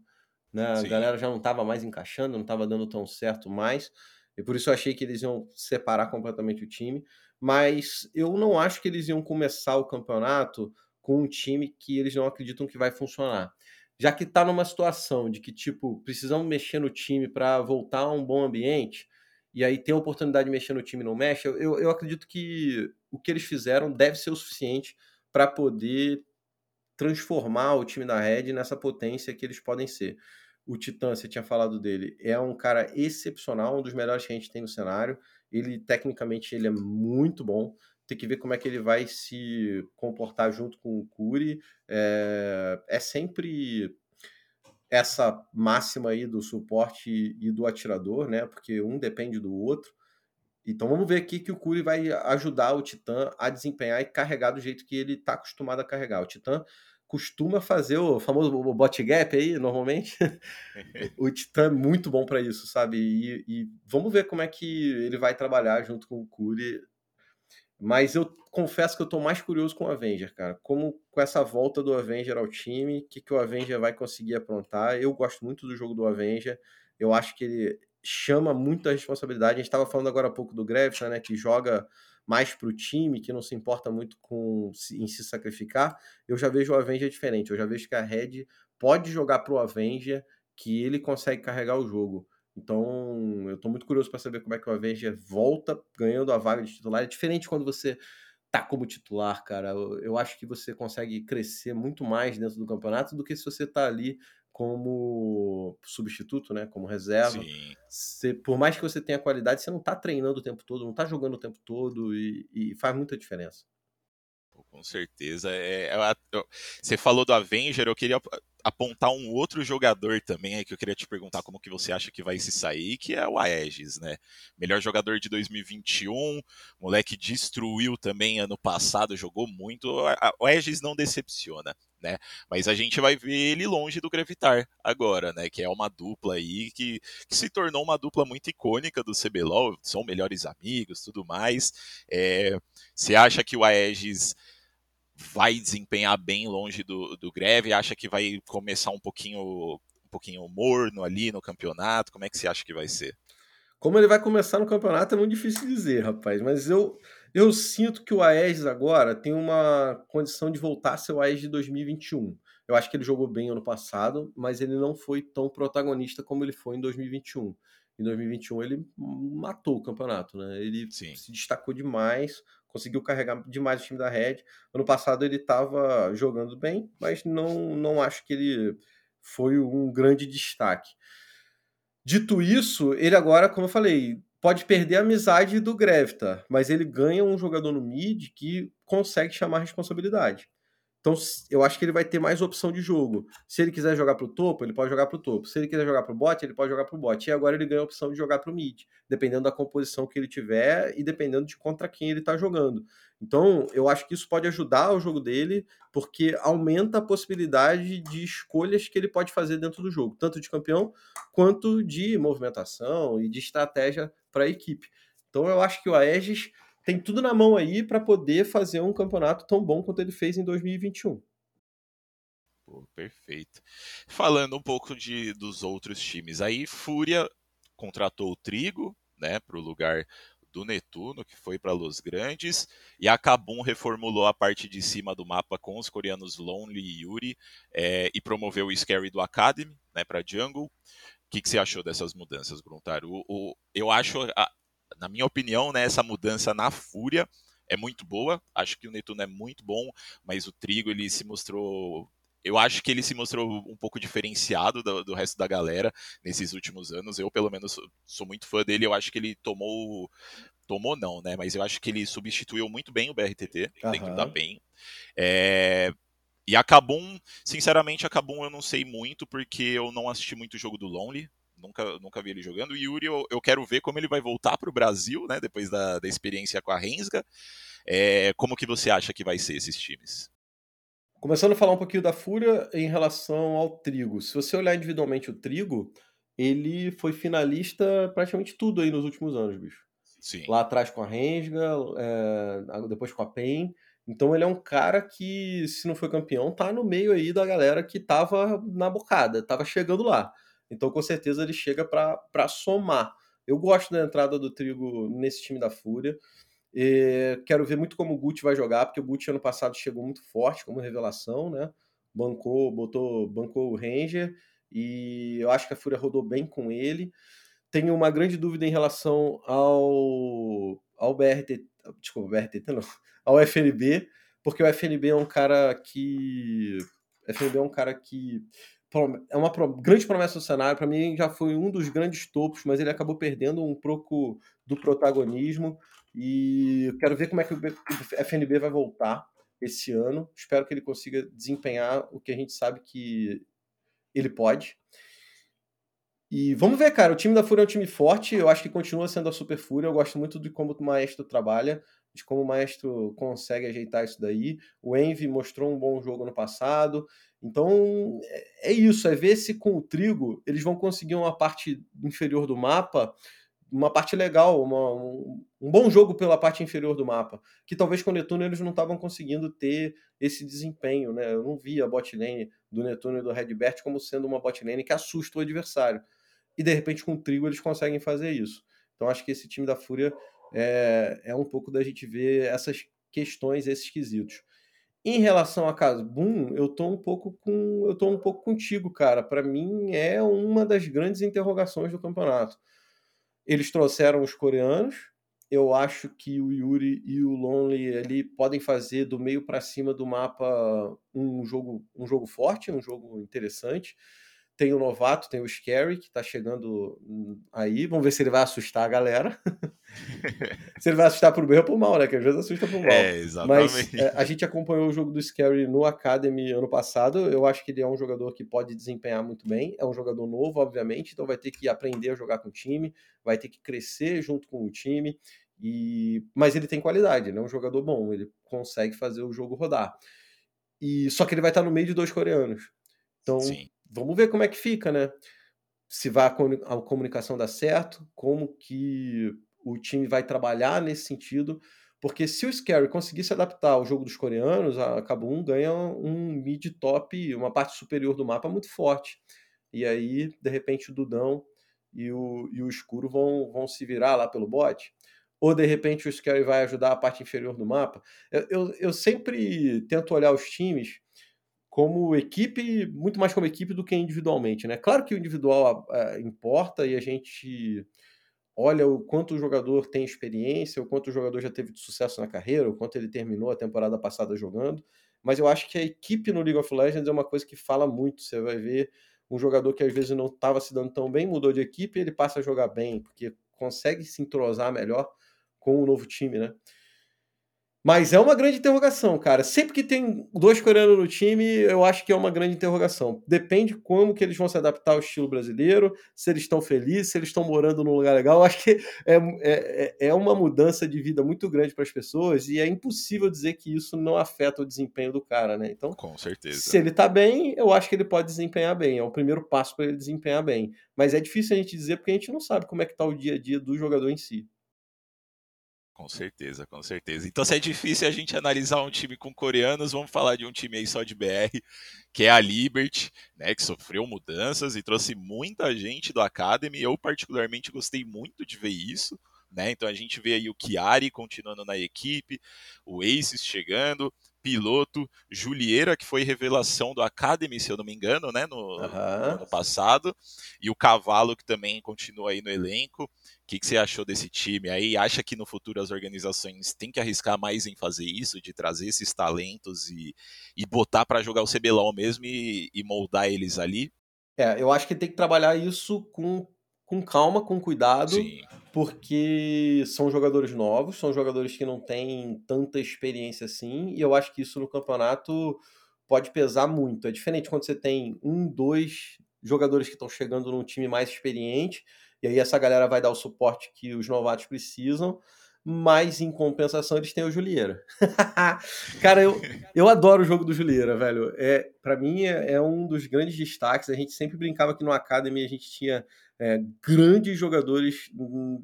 né? A galera já não estava mais encaixando, não estava dando tão certo mais, e por isso eu achei que eles iam separar completamente o time, mas eu não acho que eles iam começar o campeonato com um time que eles não acreditam que vai funcionar já que está numa situação de que, tipo, precisamos mexer no time para voltar a um bom ambiente, e aí tem a oportunidade de mexer no time e não mexe, eu, eu acredito que o que eles fizeram deve ser o suficiente para poder transformar o time da Red nessa potência que eles podem ser. O Titã, você tinha falado dele, é um cara excepcional, um dos melhores que a gente tem no cenário. Ele, tecnicamente, ele é muito bom tem que ver como é que ele vai se comportar junto com o Curi. É, é sempre essa máxima aí do suporte e do atirador, né? Porque um depende do outro. Então vamos ver aqui que o Curi vai ajudar o Titã a desempenhar e carregar do jeito que ele está acostumado a carregar. O Titã costuma fazer o famoso bot gap aí, normalmente. o Titã é muito bom para isso, sabe? E, e, vamos ver como é que ele vai trabalhar junto com o Curi mas eu confesso que eu tô mais curioso com o Avenger, cara. Como com essa volta do Avenger ao time, o que, que o Avenger vai conseguir aprontar. Eu gosto muito do jogo do Avenger. Eu acho que ele chama muita responsabilidade. A gente estava falando agora há pouco do Grevson, né? Que joga mais para o time, que não se importa muito com em se sacrificar. Eu já vejo o Avenger diferente. Eu já vejo que a Red pode jogar para o Avenger, que ele consegue carregar o jogo. Então, eu estou muito curioso para saber como é que o Avenger volta ganhando a vaga de titular. É diferente quando você tá como titular, cara. Eu, acho que você consegue crescer muito mais dentro do campeonato do que se você tá ali como substituto, né? Como reserva. Você, por mais que você tenha qualidade, você não tá treinando o tempo todo, não tá jogando o tempo todo e, e faz muita diferença. Com certeza. É, é, você falou do Avenger, eu queria apontar um outro jogador também aí que eu queria te perguntar como que você acha que vai se sair, que é o Aegis, né? Melhor jogador de 2021, moleque destruiu também ano passado, jogou muito. O Aegis não decepciona, né? Mas a gente vai ver ele longe do Gravitar agora, né? Que é uma dupla aí que, que se tornou uma dupla muito icônica do CBLOL, são melhores amigos, tudo mais. É, você acha que o Aegis vai desempenhar bem longe do, do Greve? Acha que vai começar um pouquinho, um pouquinho morno ali no campeonato? Como é que você acha que vai ser? Como ele vai começar no campeonato é muito difícil dizer, rapaz. Mas eu, eu sinto que o Aegis agora tem uma condição de voltar a ser o Aegis de 2021. Eu acho que ele jogou bem ano passado, mas ele não foi tão protagonista como ele foi em 2021. Em 2021 ele matou o campeonato, né? Ele Sim. se destacou demais, conseguiu carregar demais o time da Red. Ano passado ele estava jogando bem, mas não, não acho que ele foi um grande destaque. Dito isso, ele agora, como eu falei, pode perder a amizade do Grevita, mas ele ganha um jogador no mid que consegue chamar responsabilidade. Então, eu acho que ele vai ter mais opção de jogo. Se ele quiser jogar para o topo, ele pode jogar para o topo. Se ele quiser jogar para o bot, ele pode jogar para o bot. E agora ele ganha a opção de jogar para o mid, dependendo da composição que ele tiver e dependendo de contra quem ele está jogando. Então, eu acho que isso pode ajudar o jogo dele, porque aumenta a possibilidade de escolhas que ele pode fazer dentro do jogo, tanto de campeão quanto de movimentação e de estratégia para a equipe. Então, eu acho que o Aegis tem tudo na mão aí para poder fazer um campeonato tão bom quanto ele fez em 2021. Pô, perfeito. Falando um pouco de, dos outros times, aí Fúria contratou o Trigo, né, para o lugar do Netuno, que foi para Los Grandes, e a Kabum reformulou a parte de cima do mapa com os coreanos Lonely e Yuri, é, e promoveu o Scary do Academy né, para Jungle. O que, que, você achou dessas mudanças, Gruntário? O, o, eu acho a, na minha opinião, né, essa mudança na Fúria é muito boa. Acho que o Netuno é muito bom, mas o Trigo ele se mostrou eu acho que ele se mostrou um pouco diferenciado do, do, resto da galera nesses últimos anos. Eu, pelo menos, sou muito fã dele. Eu acho que ele tomou. Tomou não, né? Mas eu acho que ele substituiu muito bem o BRTT uhum. dentro da PEN. É... E a Kabum, sinceramente, a Kabum eu não sei muito, porque eu não assisti muito o jogo do Lonely. Nunca, nunca vi ele jogando. O Yuri, eu, eu quero ver como ele vai voltar para o Brasil, né? Depois da, da experiência com a Rensga. É... Como que você acha que vai ser esses times? Começando a falar um pouquinho da Fúria em relação ao Trigo. Se você olhar individualmente o Trigo, ele foi finalista praticamente tudo aí nos últimos anos, bicho. Sim. Lá atrás com a Rensga, é, depois com a PEN. Então ele é um cara que, se não foi campeão, tá no meio aí da galera que tava na bocada, tava chegando lá. Então com certeza ele chega para somar. Eu gosto da entrada do Trigo nesse time da Fúria. E quero ver muito como o Gucci vai jogar, porque o Gucci ano passado chegou muito forte como revelação, né? Bancou, botou, bancou o Ranger e eu acho que a Fúria rodou bem com ele. Tenho uma grande dúvida em relação ao, ao BRT, desculpa, BRT não, ao FNB, porque o FNB é um cara que FNB é um cara que é uma grande promessa do cenário. Para mim, já foi um dos grandes topos, mas ele acabou perdendo um pouco do protagonismo. E eu quero ver como é que o FNB vai voltar esse ano. Espero que ele consiga desempenhar o que a gente sabe que ele pode. E vamos ver, cara. O time da Fúria é um time forte. Eu acho que continua sendo a Super Fúria. Eu gosto muito de como o Maestro trabalha, de como o Maestro consegue ajeitar isso daí. O Envy mostrou um bom jogo no passado. Então é, é isso. É ver se com o Trigo eles vão conseguir uma parte inferior do mapa uma parte legal, uma, um, um, bom jogo pela parte inferior do mapa, que talvez com o Netuno eles não estavam conseguindo ter esse desempenho, né? Eu não via a bot lane do Netuno e do Redbert como sendo uma bot lane que assusta o adversário. E de repente com o Trigo eles conseguem fazer isso. Então acho que esse time da Fúria é, é um pouco da gente ver essas questões, esses quesitos. Em relação a Casbum, eu tô um pouco com eu tô um pouco contigo, cara. Para mim é uma das grandes interrogações do campeonato eles trouxeram os coreanos. Eu acho que o Yuri e o Lonely ali podem fazer do meio para cima do mapa um jogo, um jogo forte, um jogo interessante. Tem o novato, tem o Scary, que está chegando aí. Vamos ver se ele vai assustar a galera. se ele vai assustar pro bem ou pro mal, né? Que às vezes assusta pro mal. É, exatamente. Mas é, a gente acompanhou o jogo do Scary no Academy ano passado. Eu acho que ele é um jogador que pode desempenhar muito bem. É um jogador novo, obviamente, então vai ter que aprender a jogar com o time, vai ter que crescer junto com o time. E... Mas ele tem qualidade, ele é um jogador bom, ele consegue fazer o jogo rodar. E Só que ele vai estar no meio de dois coreanos. Então, Sim vamos ver como é que fica, né? Se vai a comunicação dar certo, como que o time vai trabalhar nesse sentido, porque se o Scary conseguir se adaptar ao jogo dos coreanos, a Kabum ganha um mid top, uma parte superior do mapa muito forte. E aí, de repente, o Dudão e o, e o Escuro vão, vão se virar lá pelo bot. Ou de repente o Scary vai ajudar a parte inferior do mapa. Eu, eu, eu sempre tento olhar os times como equipe, muito mais como equipe do que individualmente, né? Claro que o individual importa e a gente olha o quanto o jogador tem experiência, o quanto o jogador já teve de sucesso na carreira, o quanto ele terminou a temporada passada jogando, mas eu acho que a equipe no League of Legends é uma coisa que fala muito. Você vai ver um jogador que às vezes não estava se dando tão bem, mudou de equipe ele passa a jogar bem, porque consegue se entrosar melhor com o novo time, né? Mas é uma grande interrogação, cara. Sempre que tem dois coreanos no time, eu acho que é uma grande interrogação. Depende como que eles vão se adaptar ao estilo brasileiro, se eles estão felizes, se eles estão morando num lugar legal. Eu acho que é, é, é, é uma mudança de vida muito grande para as pessoas e é impossível dizer que isso não afeta o desempenho do cara, né? Então, com certeza. Se ele tá bem, eu acho que ele pode desempenhar bem. É o primeiro passo para ele desempenhar bem. Mas é difícil a gente dizer porque a gente não sabe como é que tá o dia a dia do jogador em si. Com certeza, com certeza. Então, se é difícil a gente analisar um time com coreanos, vamos falar de um time aí só de BR, que é a Liberty, né, que sofreu mudanças e trouxe muita gente do Academy. Eu, particularmente, gostei muito de ver isso, né? Então a gente vê aí o Chiari continuando na equipe, o Aces chegando, piloto, Julieira, que foi revelação do Academy, se eu não me engano, né, no, uhum. no ano passado, e o Cavalo, que também continua aí no elenco. O que, que, você achou desse time aí? Acha que no futuro as organizações têm que arriscar mais em fazer isso, de trazer esses talentos e, e botar para jogar o CBLOL mesmo e, e moldar eles ali? É, eu acho que tem que trabalhar isso com com calma, com cuidado, Sim. Porque são jogadores novos, são jogadores que não têm tanta experiência assim, e eu acho que isso no campeonato pode pesar muito. É diferente quando você tem um, dois jogadores que estão chegando num time mais experiente, e aí essa galera vai dar o suporte que os novatos precisam, mas em compensação eles têm o Julieira. Cara, eu, eu adoro o jogo do Julieira, velho. É, para mim é, é, um dos grandes destaques. A gente sempre brincava que no Academy a gente tinha é, grandes jogadores, hum,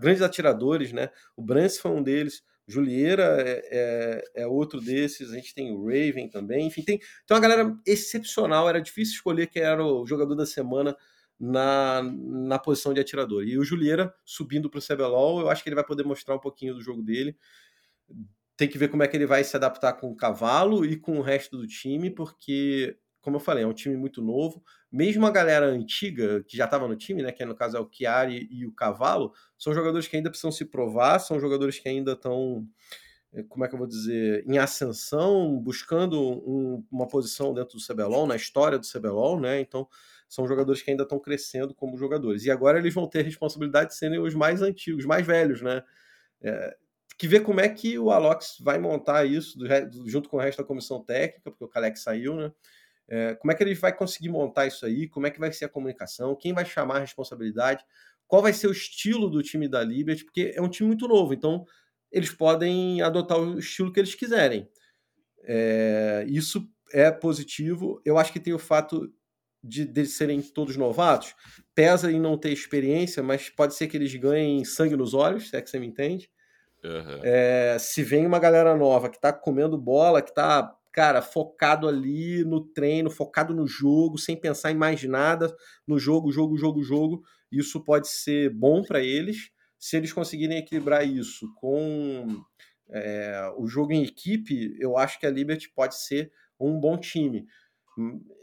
grandes atiradores, né? O Brance foi um deles. Julieira é, é, é, outro desses, a gente tem o Raven também, enfim, tem, tem uma galera excepcional, era difícil escolher quem era o jogador da semana na, na posição de atirador. E o Julieira subindo para o CBLOL, eu acho que ele vai poder mostrar um pouquinho do jogo dele. Tem que ver como é que ele vai se adaptar com o cavalo e com o resto do time, porque, como eu falei, é um time muito novo. Mesmo a galera antiga, que já estava no time, né, que no caso é o Chiari e o Cavalo, são jogadores que ainda precisam se provar, são jogadores que ainda estão eh, como é que eu vou dizer, em ascensão, buscando um, uma posição dentro do CBLOL, na história do CBLOL, né? Então, são jogadores que ainda estão crescendo como jogadores. E agora eles vão ter a responsabilidade de serem os mais antigos, os mais velhos, né? É, que ver como é que o Alox vai montar isso do, junto com o resto da comissão técnica, porque o Kalex saiu, né? É, como é que ele vai conseguir montar isso aí? Como é que vai ser a comunicação? Quem vai chamar a responsabilidade? Qual vai ser o estilo do time da Liberty? Porque é um time muito novo, então eles podem adotar o estilo que eles quiserem. É, isso é positivo. Eu acho que tem o fato de, de serem todos novatos, pesa em não ter experiência, mas pode ser que eles ganhem sangue nos olhos, se é que você me entende. Uhum. É, se vem uma galera nova que tá comendo bola, que tá, cara, focado ali no treino, focado no jogo, sem pensar em mais nada, no jogo, jogo, jogo, jogo, isso pode ser bom para eles. Se eles conseguirem equilibrar isso com é, o jogo em equipe, eu acho que a Liberty pode ser um bom time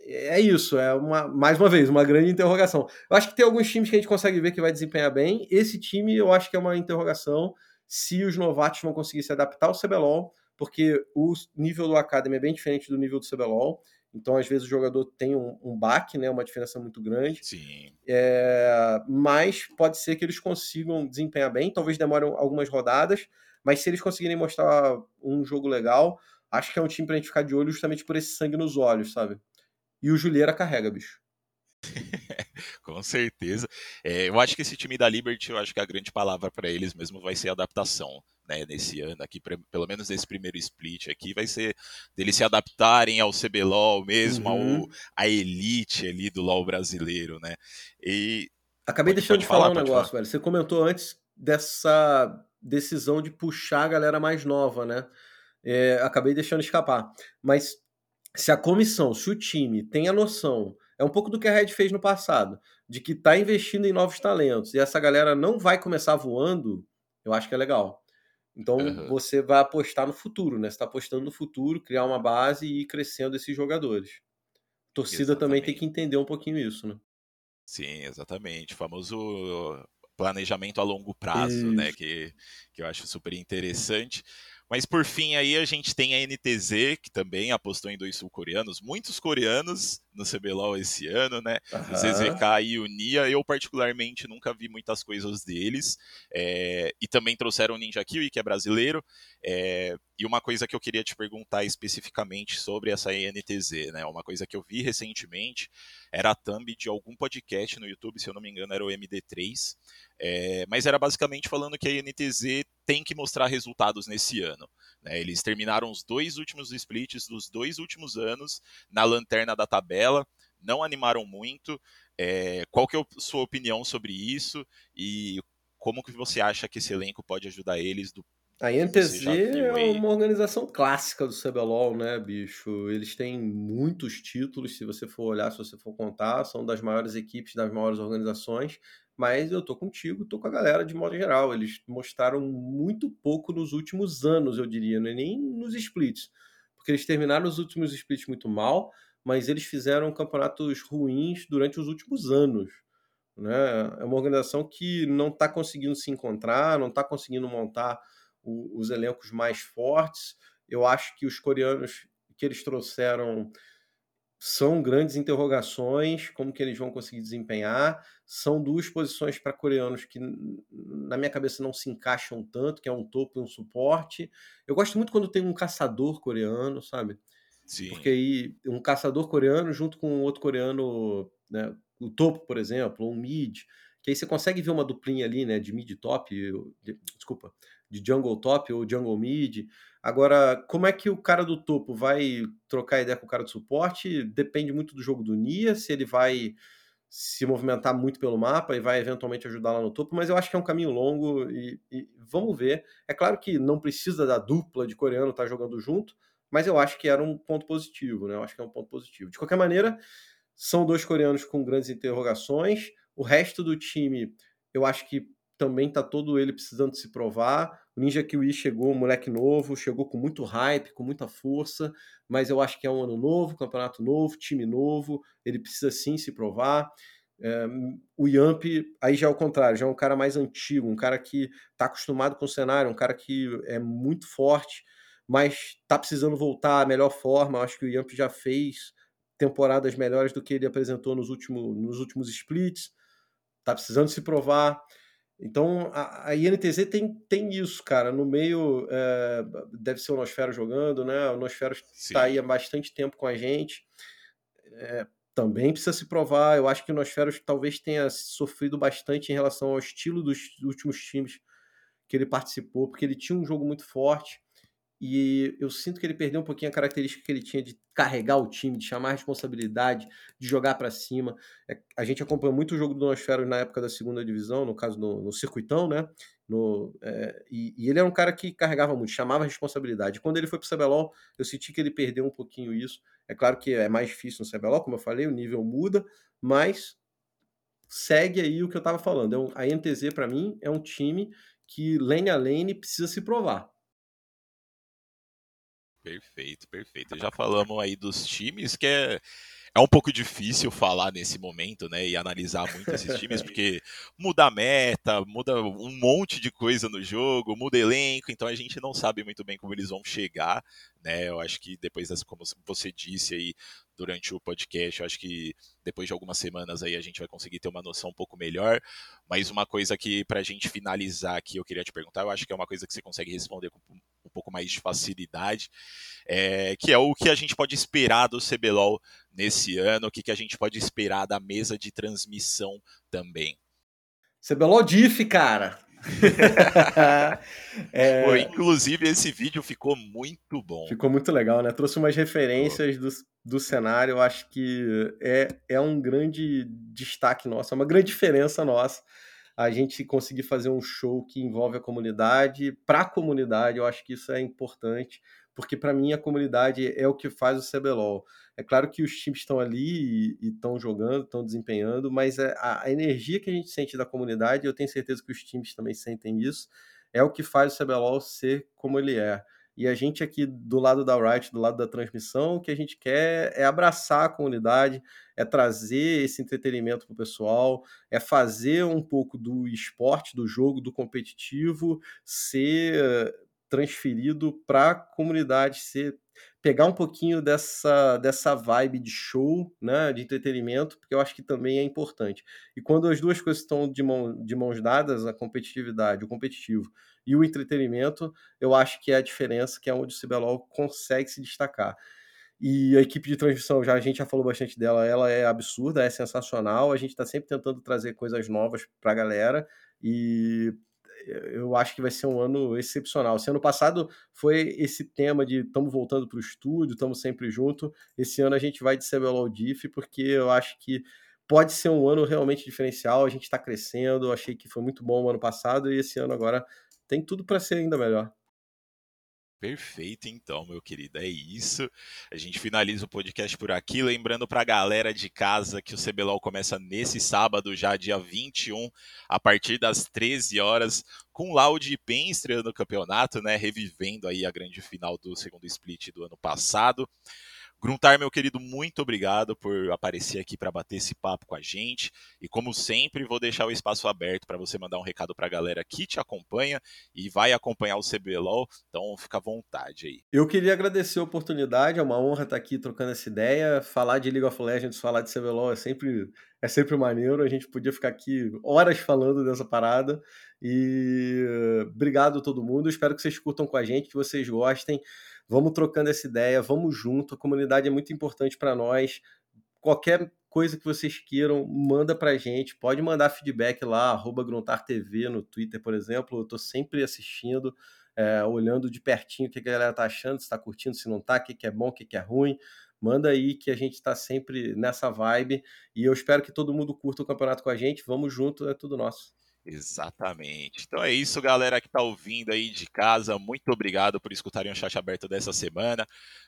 é isso, é uma, mais uma vez, uma grande interrogação. Eu acho que tem alguns times que a gente consegue ver que vai desempenhar bem. Esse time eu acho que é uma interrogação se os novatos vão conseguir se adaptar ao CBLOL, porque o nível do Academy é bem diferente do nível do CBLOL. Então, às vezes, o jogador tem um, um baque, né, uma diferença muito grande. Sim. É, mas pode ser que eles consigam desempenhar bem, talvez demorem algumas rodadas, mas se eles conseguirem mostrar um jogo legal, acho que é um time pra gente ficar de olho justamente por esse sangue nos olhos, sabe? E o Julieira carrega, bicho. Com certeza. É, eu acho que esse time da Liberty, eu acho que a grande palavra para eles mesmo vai ser adaptação. Né, nesse ano aqui, pelo menos nesse primeiro split aqui, vai ser deles se adaptarem ao CBLOL mesmo, uhum. ao, à elite ali do LOL brasileiro, né? E acabei deixando de falar, falar um negócio, falar. velho. Você comentou antes dessa decisão de puxar a galera mais nova, né? é, acabei deixando escapar. Mas se a comissão, se o time tem a noção, é um pouco do que a Red fez no passado, de que está investindo em novos talentos e essa galera não vai começar voando, eu acho que é legal. Então uhum. você vai apostar no futuro, né? Você está apostando no futuro, criar uma base e ir crescendo esses jogadores. A torcida exatamente. também tem que entender um pouquinho isso, né? Sim, exatamente. O famoso planejamento a longo prazo, isso. né? Que, que eu acho super interessante. Mas por fim aí a gente tem a NTZ, que também apostou em dois sul-coreanos, muitos coreanos no CBLOL esse ano, né? Uhum. O ZZK e o Nia, eu particularmente nunca vi muitas coisas deles. É, e também trouxeram o Ninja Kiwi, que é brasileiro. É, e uma coisa que eu queria te perguntar especificamente sobre essa INTZ, né? Uma coisa que eu vi recentemente era a thumb de algum podcast no YouTube, se eu não me engano, era o MD3. É, mas era basicamente falando que a INTZ tem que mostrar resultados nesse ano. Né? Eles terminaram os dois últimos splits dos dois últimos anos na lanterna da tabela, não animaram muito. É, qual que é a sua opinião sobre isso e como que você acha que esse elenco pode ajudar eles do a INTZ é uma organização clássica do CBLOL, né, bicho? Eles têm muitos títulos, se você for olhar, se você for contar, são das maiores equipes, das maiores organizações, Mas eu tô contigo, tô com a galera de modo geral. Eles mostraram muito pouco nos últimos anos, eu diria, né? nem nos splits. Porque eles terminaram os últimos splits muito mal, mas eles fizeram campeonatos ruins durante os últimos anos. Né? É uma organização que não está conseguindo se encontrar, não está conseguindo montar o, os elencos mais fortes. Eu acho que os coreanos que eles trouxeram são grandes interrogações, como que eles vão conseguir desempenhar. São duas posições para coreanos que, na minha cabeça, não se encaixam tanto, que é um topo e um suporte. Eu gosto muito quando tem um caçador coreano, sabe? Sim. Porque aí um caçador coreano junto com outro coreano, né, o topo, por exemplo, um mid, que aí você consegue ver uma duplinha ali, né, de mid top, de, desculpa, de jungle top ou jungle mid. Agora, como é que o cara do topo vai trocar ideia com o cara do suporte? Depende muito do jogo do Nia, se ele vai se movimentar muito pelo mapa e vai eventualmente ajudar lá no topo, mas eu acho que é um caminho longo e, e vamos ver. É claro que não precisa da dupla de coreano estar tá jogando junto, mas eu acho que era um ponto positivo, né? Eu acho que é um ponto positivo. De qualquer maneira, são dois coreanos com grandes interrogações. O resto do time, eu acho que também tá todo ele precisando se provar. O Ninja Kiwi chegou, moleque novo, chegou com muito hype, com muita força, mas eu acho que é um ano novo, campeonato novo, time novo, ele precisa sim se provar. É, o Yamp, aí já é o contrário, já é um cara mais antigo, um cara que está acostumado com o cenário, um cara que é muito forte, mas está precisando voltar à melhor forma. Eu acho que o Yamp já fez temporadas melhores do que ele apresentou nos, último, nos últimos splits, está precisando se provar. Então a, a INTZ tem, tem isso, cara. No meio é, deve ser o Nosfero jogando, né? O Nosfero está aí há bastante tempo com a gente. É, também precisa se provar. Eu acho que o Nosfero talvez tenha sofrido bastante em relação ao estilo dos últimos times que ele participou, porque ele tinha um jogo muito forte. E eu sinto que ele perdeu um pouquinho a característica que ele tinha de carregar o time, de chamar a responsabilidade, de jogar para cima. É, a gente acompanhou muito o jogo do Nosfero na época da segunda divisão, no caso no, no circuitão, né? No, é, e, e, ele era um cara que carregava muito, chamava a responsabilidade. Quando ele foi para o CBLOL, eu senti que ele perdeu um pouquinho isso. É claro que é mais difícil no CBLOL, como eu falei, o nível muda, mas segue aí o que eu estava falando. É um, a NTZ, para mim, é um time que lane a lane precisa se provar Perfeito, perfeito. Já falamos aí dos times, que é, é um pouco difícil falar nesse momento, né? E analisar muito esses times, porque muda a meta, muda um monte de coisa no jogo, muda elenco, então a gente não sabe muito bem como eles vão chegar, né? Eu acho que depois das, como você disse aí durante o podcast, eu acho que depois de algumas semanas aí a gente vai conseguir ter uma noção um pouco melhor. Mas uma coisa que, para a gente finalizar aqui, eu queria te perguntar, eu acho que é uma coisa que você consegue responder com um pouco mais de facilidade, é, que é o que a gente pode esperar do CBLOL nesse ano, o que, que a gente pode esperar da mesa de transmissão também. CBLOL Diff, cara! é... Pô, inclusive, esse vídeo ficou muito bom. Ficou muito legal, né? Trouxe umas referências do, do cenário. Eu acho que é, é um grande destaque nosso, é uma grande diferença nossa a gente conseguir fazer um show que envolve a comunidade, para a comunidade, eu acho que isso é importante, porque para mim a comunidade é o que faz o CBLOL. É claro que os times estão ali e estão jogando, estão desempenhando, mas é a, a, energia que a gente sente da comunidade, eu tenho certeza que os times também sentem isso, é o que faz o CBLOL ser como ele é. E a gente aqui do lado da Riot, do lado da transmissão, o que a gente quer é abraçar a comunidade, é trazer esse entretenimento para o pessoal, é fazer um pouco do esporte, do jogo, do competitivo ser transferido para a comunidade, ser pegar um pouquinho dessa, dessa vibe de show, né, de entretenimento, porque eu acho que também é importante. E quando as duas coisas estão de, mão, de mãos dadas, a competitividade, o competitivo e o entretenimento, eu acho que é a diferença, que é onde o CBLOL consegue se destacar. E a equipe de transmissão, já a gente já falou bastante dela, ela é absurda, é sensacional. A gente está sempre tentando trazer coisas novas para a galera e eu acho que vai ser um ano excepcional. Esse ano passado foi esse tema de estamos voltando para o estúdio, estamos sempre junto. Esse ano a gente vai de CBLOL Diff, porque eu acho que pode ser um ano realmente diferencial. A gente está crescendo, achei que foi muito bom o ano passado e esse ano agora tem tudo para ser ainda melhor. Perfeito, então, meu querido. É isso. A gente finaliza o podcast por aqui. Lembrando para a galera de casa que o CBLOL começa nesse sábado, já dia 21, a partir das 13 horas, com Loud e Pen estreando o campeonato, né? Revivendo aí a grande final do segundo split do ano passado. Gruntar, meu querido, muito obrigado por aparecer aqui para bater esse papo com a gente. E como sempre, vou deixar o espaço aberto para você mandar um recado para a galera que te acompanha e vai acompanhar o CBLOL. Então, fica à vontade aí. Eu queria agradecer a oportunidade, é uma honra estar aqui trocando essa ideia. Falar de League of Legends, falar de CBLOL é sempre é sempre maneiro. A gente podia ficar aqui horas falando dessa parada. E obrigado a todo mundo. Espero que vocês curtam com a gente, que vocês gostem. Vamos trocando essa ideia, vamos junto. A comunidade é muito importante para nós. Qualquer coisa que vocês queiram, manda para a gente. Pode mandar feedback lá, GruntarTV no Twitter, por exemplo. Eu estou sempre assistindo, é, olhando de pertinho o que a galera está achando, se está curtindo, se não está, o que é bom, o que é ruim. Manda aí que a gente está sempre nessa vibe. E eu espero que todo mundo curta o campeonato com a gente. Vamos junto, é tudo nosso. Exatamente. Então é isso, galera que está ouvindo aí de casa. Muito obrigado por escutarem o chat aberto dessa semana.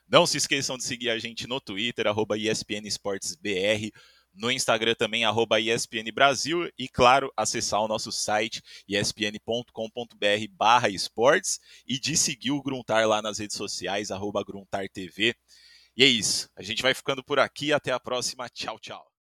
Não se esqueçam de seguir a gente no Twitter, arroba ESPN Esportes BR, no Instagram também, arroba ESPN Brasil, e claro, acessar o nosso site espn.com.br barra esportes e de seguir o Gruntar lá nas redes sociais, arroba Gruntar TV. E é isso. A gente vai ficando por aqui. Até a próxima. Tchau, tchau.